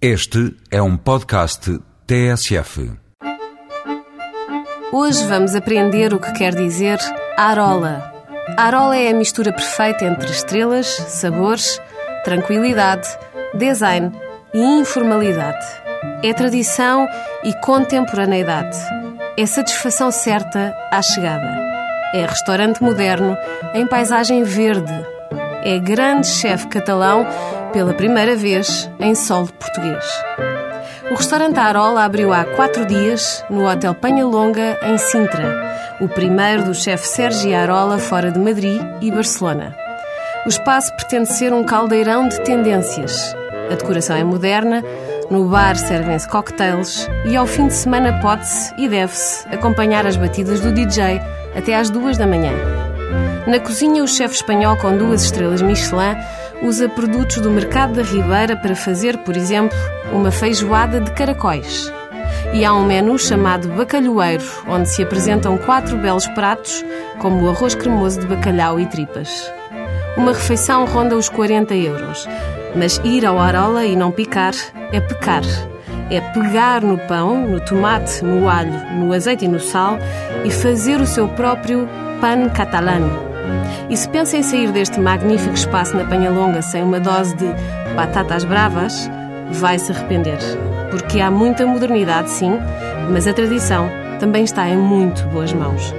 Este é um podcast TSF. Hoje vamos aprender o que quer dizer arola. Arola é a mistura perfeita entre estrelas, sabores, tranquilidade, design e informalidade. É tradição e contemporaneidade. É satisfação certa à chegada. É restaurante moderno em paisagem verde. É grande chefe catalão pela primeira vez em solo português. O restaurante Arola abriu há quatro dias no Hotel Penhalonga, em Sintra, o primeiro do chefe Sérgio Arola fora de Madrid e Barcelona. O espaço pretende ser um caldeirão de tendências. A decoração é moderna, no bar servem-se cocktails e ao fim de semana pode-se e deve-se acompanhar as batidas do DJ até às duas da manhã. Na cozinha, o chefe espanhol com duas estrelas Michelin usa produtos do mercado da Ribeira para fazer, por exemplo, uma feijoada de caracóis. E há um menu chamado Bacalhoeiro, onde se apresentam quatro belos pratos, como o arroz cremoso de bacalhau e tripas. Uma refeição ronda os 40 euros, mas ir ao Arola e não picar é pecar. É pegar no pão, no tomate, no alho, no azeite e no sal e fazer o seu próprio pan catalano. E se pensa em sair deste magnífico espaço na Penhalonga sem uma dose de batatas bravas, vai se arrepender. Porque há muita modernidade, sim, mas a tradição também está em muito boas mãos.